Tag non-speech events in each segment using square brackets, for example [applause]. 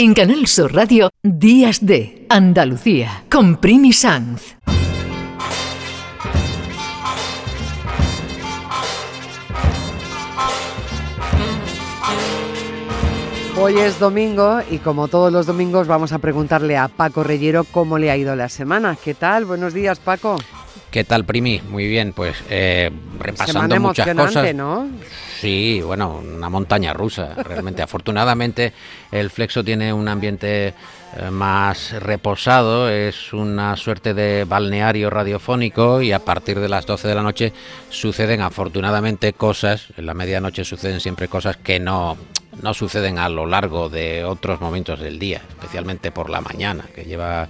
En Canal Sur Radio, Días de Andalucía, con Primi Sanz. Hoy es domingo y como todos los domingos vamos a preguntarle a Paco Reyero cómo le ha ido la semana. ¿Qué tal? Buenos días, Paco. ¿Qué tal, Primi? Muy bien, pues eh, repasando muchas cosas. ¿no? Sí, bueno, una montaña rusa, realmente. Afortunadamente, el Flexo tiene un ambiente eh, más reposado, es una suerte de balneario radiofónico y a partir de las 12 de la noche suceden afortunadamente cosas, en la medianoche suceden siempre cosas que no no suceden a lo largo de otros momentos del día, especialmente por la mañana, que lleva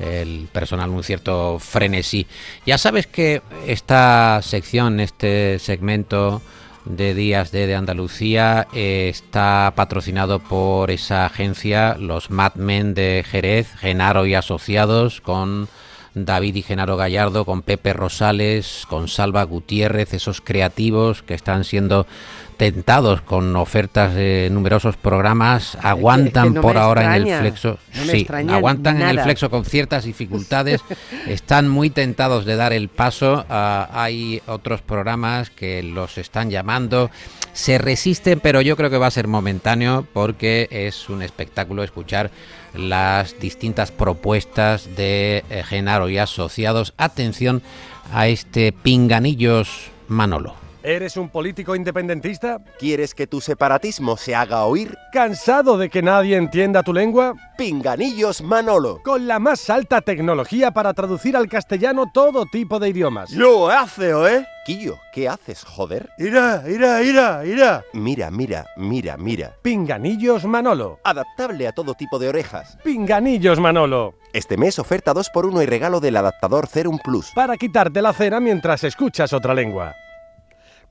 el personal un cierto frenesí. Ya sabes que esta sección, este segmento de Días de, de Andalucía eh, está patrocinado por esa agencia, los Madmen de Jerez, Genaro y Asociados, con David y Genaro Gallardo, con Pepe Rosales, con Salva Gutiérrez, esos creativos que están siendo tentados con ofertas de numerosos programas, aguantan por ahora en el flexo. sí, aguantan en el flexo con ciertas dificultades, [laughs] están muy tentados de dar el paso. Ah, hay otros programas que los están llamando, se resisten, pero yo creo que va a ser momentáneo porque es un espectáculo escuchar las distintas propuestas de eh, Genaro y asociados. Atención a este pinganillos Manolo. ¿Eres un político independentista? ¿Quieres que tu separatismo se haga oír? ¿Cansado de que nadie entienda tu lengua? Pinganillos Manolo. Con la más alta tecnología para traducir al castellano todo tipo de idiomas. ¡Lo hace, eh! Quillo, ¿qué haces, joder? ¡Ira, ira, ira, ira! Mira, mira, mira, mira. Pinganillos Manolo. Adaptable a todo tipo de orejas. Pinganillos Manolo. Este mes oferta 2x1 y regalo del adaptador Cerum Plus. Para quitarte la cena mientras escuchas otra lengua.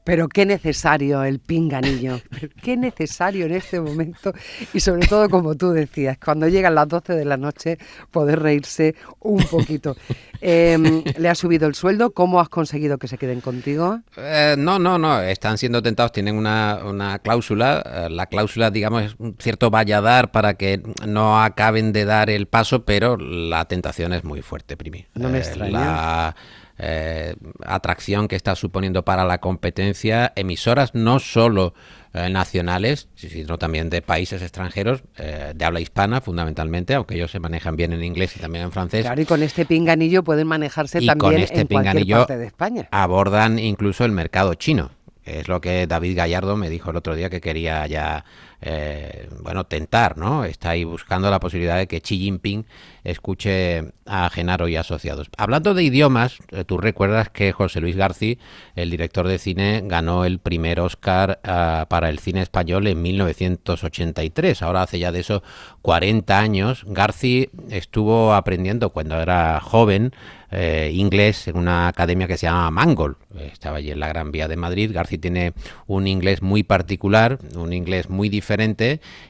Pero qué necesario el pinganillo, [laughs] qué necesario en este momento y sobre todo como tú decías, cuando llegan las 12 de la noche poder reírse un poquito. [laughs] Em, ¿Le has subido el sueldo? ¿Cómo has conseguido que se queden contigo? Eh, no, no, no, están siendo tentados, tienen una, una cláusula, eh, la cláusula digamos es un cierto valladar para que no acaben de dar el paso, pero la tentación es muy fuerte, Primi. No me Eh, extraña. la, eh, atracción que está suponiendo para la competencia emisoras no solo eh, nacionales, sino también de países extranjeros, eh, de habla hispana fundamentalmente, aunque ellos se manejan bien en inglés y también en francés. Claro, y con este pinganillo pueden manejarse Y también con este en cualquier pinganillo parte de España. abordan incluso el mercado chino, es lo que David Gallardo me dijo el otro día que quería ya, eh, bueno, tentar, ¿no? Está ahí buscando la posibilidad de que Xi Jinping escuche a Genaro y asociados. Hablando de idiomas, eh, tú recuerdas que José Luis García, el director de cine, ganó el primer Oscar ah, para el cine español en 1983. Ahora hace ya de eso 40 años. García estuvo aprendiendo cuando era joven eh, inglés en una academia que se llama Mangol. Estaba allí en la Gran Vía de Madrid. García tiene un inglés muy particular, un inglés muy diferente,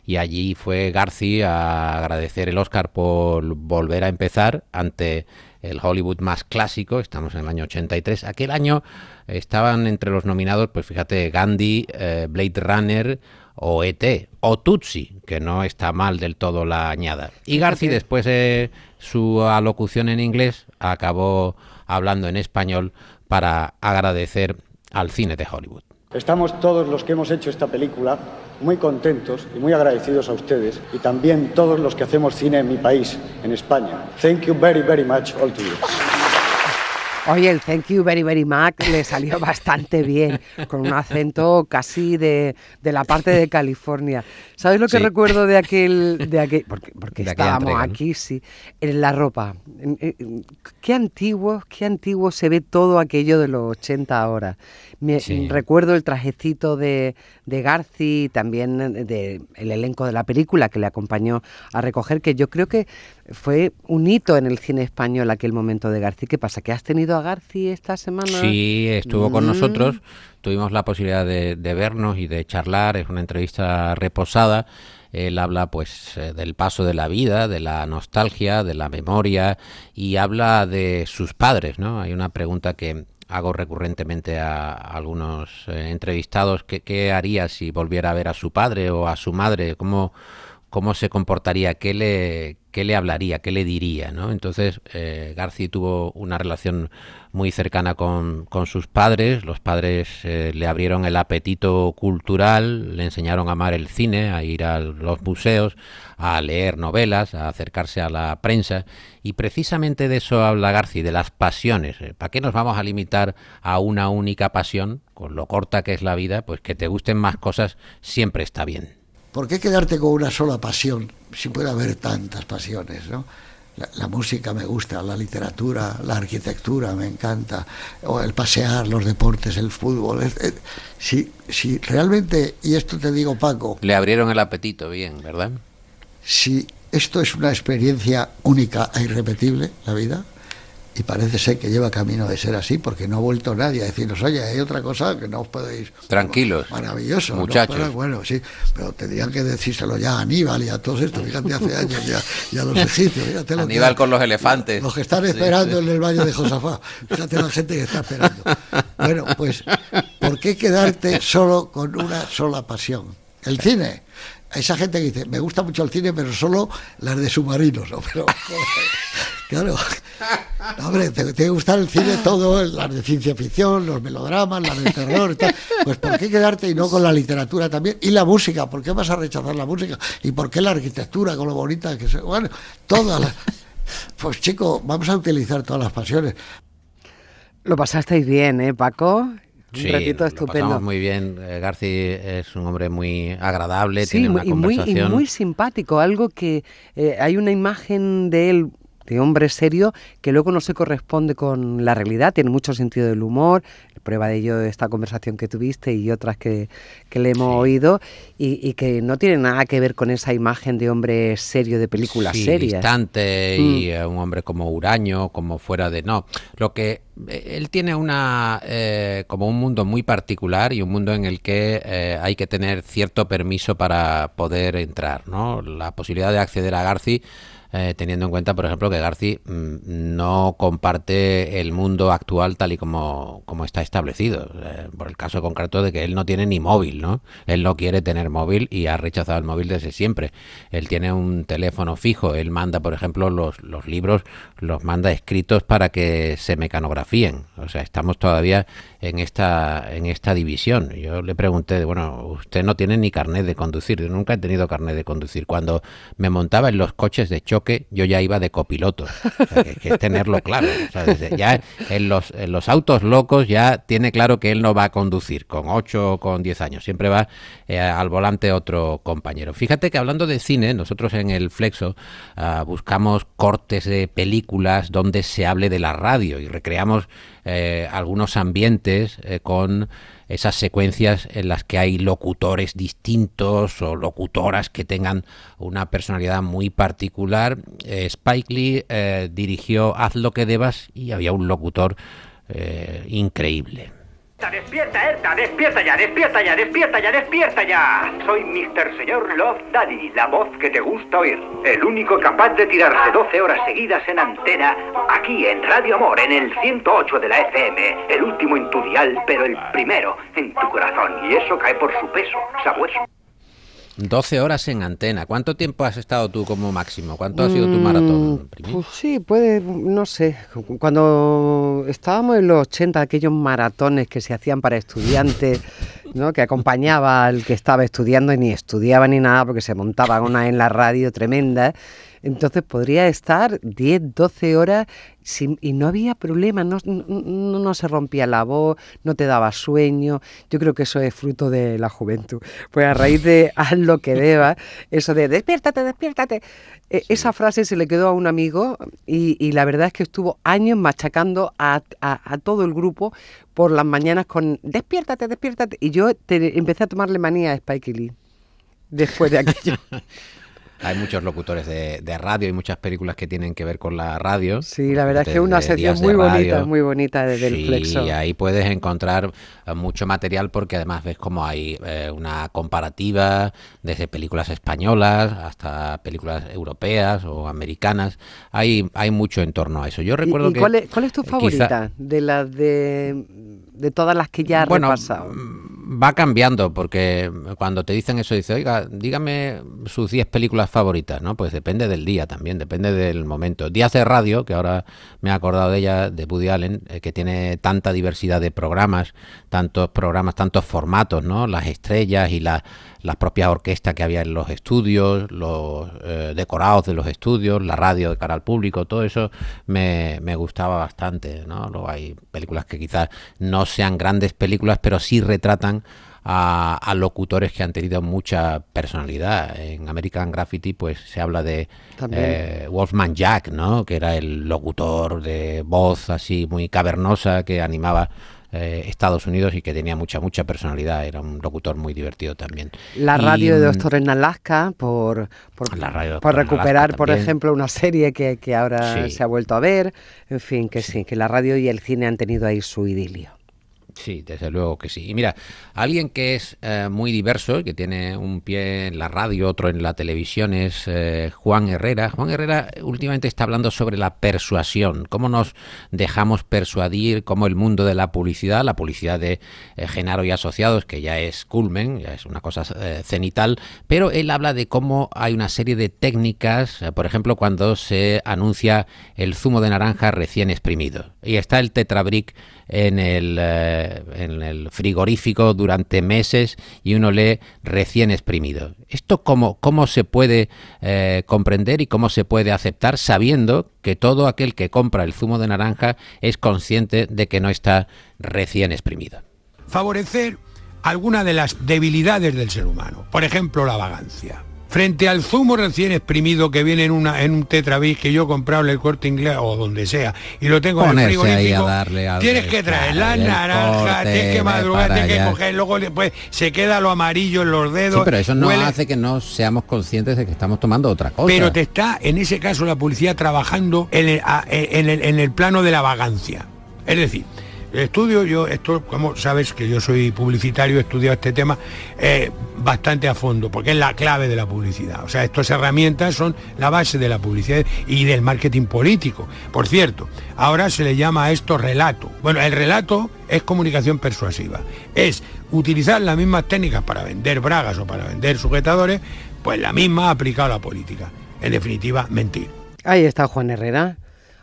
y allí fue García a agradecer el Oscar por volver a empezar ante el Hollywood más clásico. Estamos en el año 83. Aquel año estaban entre los nominados, pues fíjate, Gandhi, eh, Blade Runner o ET o Tutsi, que no está mal del todo la añada. Y García, después de su alocución en inglés, acabó hablando en español para agradecer al cine de Hollywood. Estamos todos los que hemos hecho esta película muy contentos y muy agradecidos a ustedes y también todos los que hacemos cine en mi país, en España. Thank you very, very much all to you. Oye, el thank you very, very much le salió [laughs] bastante bien, con un acento casi de, de la parte de California. ¿Sabes lo que Sí. recuerdo de aquel, de aquel, porque, porque [laughs] De estábamos entrega, ¿no? aquí, sí, en la ropa. Qué antiguo, qué antiguo se ve todo aquello de los 80 ahora. Me, Sí. Recuerdo el trajecito de, de Garci, también de el elenco de la película que le acompañó a recoger, que yo creo que fue un hito en el cine español aquel momento de Garci. ¿Qué pasa? ¿Que has tenido a Garci esta semana? Sí, estuvo con Mm. nosotros, tuvimos la posibilidad de, de vernos y de charlar, es una entrevista reposada. Él habla pues eh, del paso de la vida, de la nostalgia, de la memoria y habla de sus padres, ¿no? Hay una pregunta que hago recurrentemente a, algunos eh, entrevistados, ¿qué, ¿qué haría si volviera a ver a su padre o a su madre? ¿Cómo, cómo se comportaría, qué le, qué le hablaría, qué le diría, ¿no? Entonces, eh, Garci tuvo una relación muy cercana con, con sus padres, los padres eh, le abrieron el apetito cultural, le enseñaron a amar el cine, a ir a los museos, a leer novelas, a acercarse a la prensa, y precisamente de eso habla Garci, de las pasiones. Eh, ¿Para qué nos vamos a limitar a una única pasión, con lo corta que es la vida? Pues que te gusten más cosas siempre está bien. ¿Por qué quedarte con una sola pasión si puede haber tantas pasiones, no? La, música me gusta, la literatura, la arquitectura me encanta, o el pasear, los deportes, el fútbol. si, si realmente, y esto te digo Paco... Le abrieron el apetito bien, ¿verdad? Si esto es una experiencia única e irrepetible, la vida, y parece ser que lleva camino de ser así porque no ha vuelto nadie a decirnos, oye, hay otra cosa que no os podéis... Tranquilos. Maravilloso. Muchachos. bueno, sí, pero tendrían que decírselo ya a Aníbal y a todos estos, fíjate, hace años ya, y a los egipcios. Fíjate Aníbal con los elefantes. Los que están esperando en el valle de Josafá. Fíjate la gente que está esperando. Bueno, pues, ¿por qué quedarte solo con una sola pasión? El cine esa gente que dice, me gusta mucho el cine, pero solo las de submarinos, ¿no? Pero, claro, hombre, te, tiene que gustar el cine [laughs] todo, las de ciencia ficción, los melodramas, las de terror y tal. Pues ¿por qué quedarte y no con la literatura también? Y la música, ¿por qué vas a rechazar la música? ¿Y por qué la arquitectura, con lo bonita que es? Bueno, todas las... Pues chico, vamos a utilizar todas las pasiones. Lo pasasteis bien, ¿eh, Paco? sí, ratito estupendo. muy bien. Eh, Garci es un hombre muy agradable, tiene una y conversación. Muy, y muy simpático. Algo que eh, hay una imagen de él de hombre serio que luego no se corresponde con la realidad, tiene mucho sentido del humor, prueba de ello esta conversación que tuviste y otras que, le hemos oído, y, que no tiene nada que ver con esa imagen de hombre serio de películas sí, serias. distante y mm. un hombre como huraño, como fuera de... No, lo que eh, él tiene una eh, como un mundo muy particular y un mundo en el que eh, hay que tener cierto permiso para poder entrar, ¿no? La posibilidad de acceder a Garci eh, teniendo en cuenta, por ejemplo, que Garci mm, no comparte el mundo actual tal y como, como está establecido. Eh, por el caso concreto de que él no tiene ni móvil, ¿no? Él no quiere tener móvil y ha rechazado el móvil desde siempre. Él tiene un teléfono fijo. Él manda, por ejemplo, los, los libros, los manda escritos para que se mecanografíen. O sea, estamos todavía en esta, en esta división. Yo le pregunté, bueno, usted no tiene ni carnet de conducir. Yo nunca he tenido carnet de conducir. Cuando me montaba en los coches de choque, que yo ya iba de copiloto. es tenerlo claro. ya en los, en los autos locos ya tiene claro que él no va a conducir con 8 o con 10 años. Siempre va eh, al volante otro compañero. Fíjate que hablando de cine, nosotros en el Flexo ah, buscamos cortes de películas donde se hable de la radio y recreamos eh, algunos ambientes eh, con esas secuencias en las que hay locutores distintos o locutoras que tengan una personalidad muy particular. Eh, Spike Lee eh, dirigió Haz lo que debas y había un locutor increíble. Despierta, Erta, despierta ya, despierta ya, despierta ya, despierta ya. Soy Mr. Señor Love Daddy, la voz que te gusta oír. El único capaz de tirarse 12 horas seguidas en antena, aquí en Radio Amor, en el 108 de la FM. El último en tu dial, pero el primero en tu corazón. Y eso cae por su peso, sabueso. 12 horas en antena. ¿Cuánto tiempo has estado tú como máximo? ¿Cuánto ha sido tu maratón? Mm, pues sí, puede, no sé. Cuando estábamos en los 80, aquellos maratones que se hacían para estudiantes, ¿no? que acompañaba al que estaba estudiando y ni estudiaba ni nada porque se montaban una en la radio tremenda. Entonces podría estar 10, 12 horas y no había problema, no, no, se rompía la voz, no te daba sueño. Yo creo que eso es fruto de la juventud. Pues a raíz de [laughs] haz lo que debas, eso de despiértate, despiértate, e, esa frase se le quedó a un amigo y, la verdad es que estuvo años machacando a, todo el grupo por las mañanas con despiértate, despiértate. Y yo empecé a tomarle manía a Spike Lee después de aquello. [laughs] Hay muchos locutores de, radio y muchas películas que tienen que ver con la radio. Sí, la verdad es que una sección muy bonita, muy bonita del sí, Flexo. Y ahí puedes encontrar eh, mucho material porque además ves como hay eh, una comparativa desde películas españolas hasta películas europeas o americanas. Hay, hay mucho en torno a eso. Yo recuerdo que... Cuál es, tu favorita de las de, de todas las que ya has bueno, repasado? Va cambiando, porque cuando te dicen eso, dice, oiga, dígame sus 10 películas favoritas, ¿no? Pues depende del día también, depende del momento. Días de radio, que ahora me he acordado de ella, de Woody Allen, eh, que tiene tanta diversidad de programas, tantos programas, tantos formatos, ¿no? Las estrellas y las propias orquestas que había en los estudios, los eh, decorados de los estudios, la radio de cara al público, todo eso me, me gustaba bastante, ¿no? Luego hay películas que quizás no sean grandes películas, pero sí retratan a, locutores que han tenido mucha personalidad. En American Graffiti, pues se habla de eh, Wolfman Jack, ¿no? Que era el locutor de voz así muy cavernosa que animaba eh, Estados Unidos y que tenía mucha, mucha personalidad. Era un locutor muy divertido también. La radio de mm, Doctor en Alaska, por, por, por recuperar, por ejemplo, una serie que, que ahora se ha vuelto a ver. En fin, que sí, que la radio y el cine han tenido ahí su idilio. Sí, desde luego que sí. Y mira, alguien que es eh, muy diverso, que tiene un pie en la radio, otro en la televisión, es eh, Juan Herrera. Juan Herrera últimamente está hablando sobre la persuasión, cómo nos dejamos persuadir, cómo el mundo de la publicidad, la publicidad de eh, Genaro y Asociados, que ya es culmen, ya es una cosa cenital, pero él habla de cómo hay una serie de técnicas, por ejemplo, cuando se anuncia el zumo de naranja recién exprimido. Y está el Tetrabric en el, eh, en el frigorífico durante meses y uno lee recién exprimido. ¿Esto cómo, cómo se puede eh, comprender y cómo se puede aceptar sabiendo que todo aquel que compra el zumo de naranja es consciente de que no está recién exprimido? Favorecer alguna de las debilidades del ser humano, por ejemplo la vagancia frente al zumo recién exprimido que viene en una en un tetravis que yo he comprado en el corte inglés o donde sea y lo tengo en el frigorífico tienes que traer la naranja tienes que madrugar tienes que coger luego después se queda lo amarillo en los dedos sí, pero eso no hace que no seamos conscientes de que estamos tomando otra cosa. Pero te está en ese caso la policía trabajando en el, en el, en el plano de la vagancia. Es decir estudio, yo, esto, como sabes que yo soy publicitario, he estudiado este tema eh, bastante a fondo, porque es la clave de la publicidad. O sea, estas herramientas son la base de la publicidad y del marketing político. Por cierto, ahora se le llama a esto relato. Bueno, el relato es comunicación persuasiva. Es utilizar las mismas técnicas para vender bragas o para vender sujetadores, pues la misma aplicada a la política. En definitiva, mentir. Ahí está Juan Herrera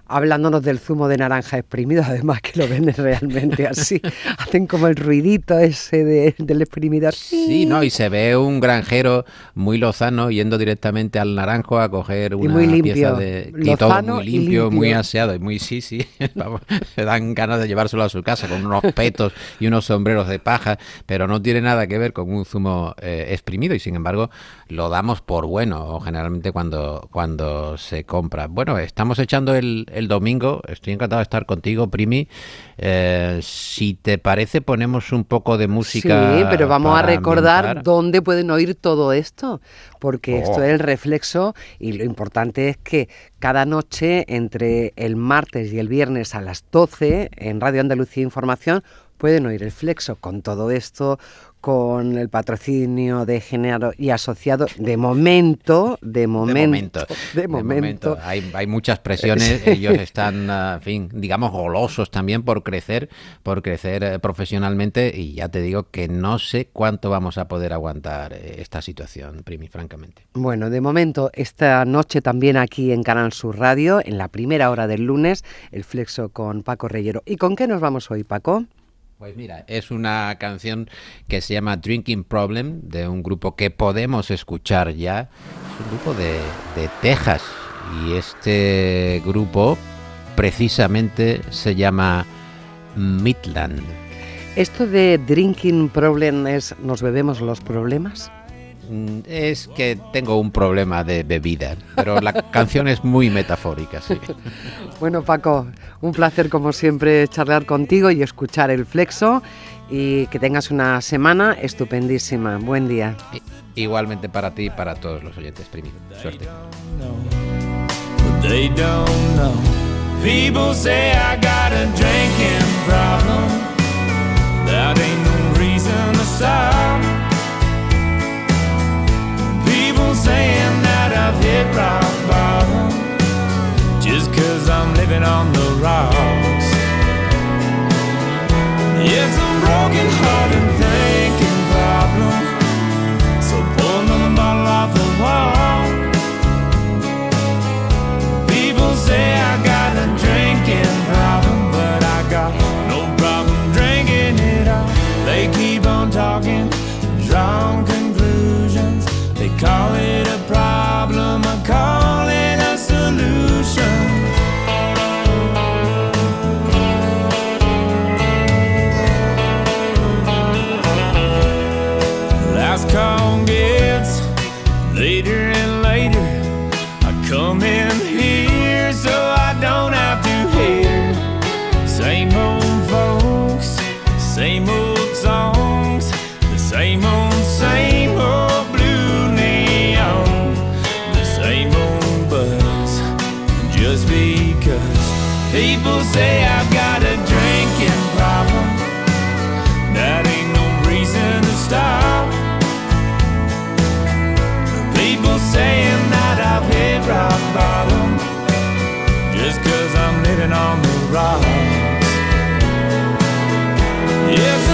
hablándonos del zumo de naranja exprimido, además que lo ven realmente así. [laughs] Hacen como el ruidito ese del exprimidor. Sí, ¿no? Y se ve un granjero muy lozano yendo directamente al naranjo a coger una pieza de... Y todo muy limpio, muy aseado y muy sí, sí. [laughs] me dan ganas de llevárselo a su casa con unos petos y unos sombreros de paja, pero no tiene nada que ver con un zumo eh, exprimido y sin embargo lo damos por bueno generalmente cuando, cuando se compra. Bueno, estamos echando el, el domingo. Estoy encantado de estar contigo, Primi. Eh, si te parece, ponemos un poco de música. Sí, pero vamos a recordar dónde pueden oír todo esto, porque esto oh. es el reflexo y lo importante es que cada noche entre el martes y el viernes a las 12 en Radio Andalucía Información pueden oír el flexo con todo esto, con el patrocinio de Genero y Asociado, de momento, de momento, de momento. Hay, hay, muchas presiones, [laughs] ellos están, en fin, digamos, golosos también por crecer, por crecer eh, profesionalmente y ya te digo que no sé cuánto vamos a poder aguantar eh, esta situación, Primi, francamente. Bueno, de momento, esta noche también aquí en Canal Sur Radio, en la primera hora del lunes, el Flexo con Paco Reyero. ¿Y con qué nos vamos hoy, Paco? Pues mira, es una canción que se llama Drinking Problem de un grupo que podemos escuchar ya. Es un grupo de, de Texas y este grupo precisamente se llama Midland. ¿Esto de Drinking Problem es nos bebemos los problemas? Mm, es que tengo un problema de bebida, pero la [laughs] canción es muy metafórica, sí. [laughs] Bueno, Paco, un placer como siempre charlar contigo y escuchar el flexo y que tengas una semana estupendísima. Buen día. Igualmente para ti y para todos los oyentes, Primi. Suerte. I've hit rock bottom just cause I'm living on the rocks. Yes, I'm broken hearted thinking. Come in. Yes.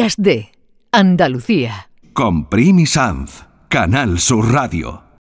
Días de Andalucía. Con Primi Sanz, Canal Sur Radio.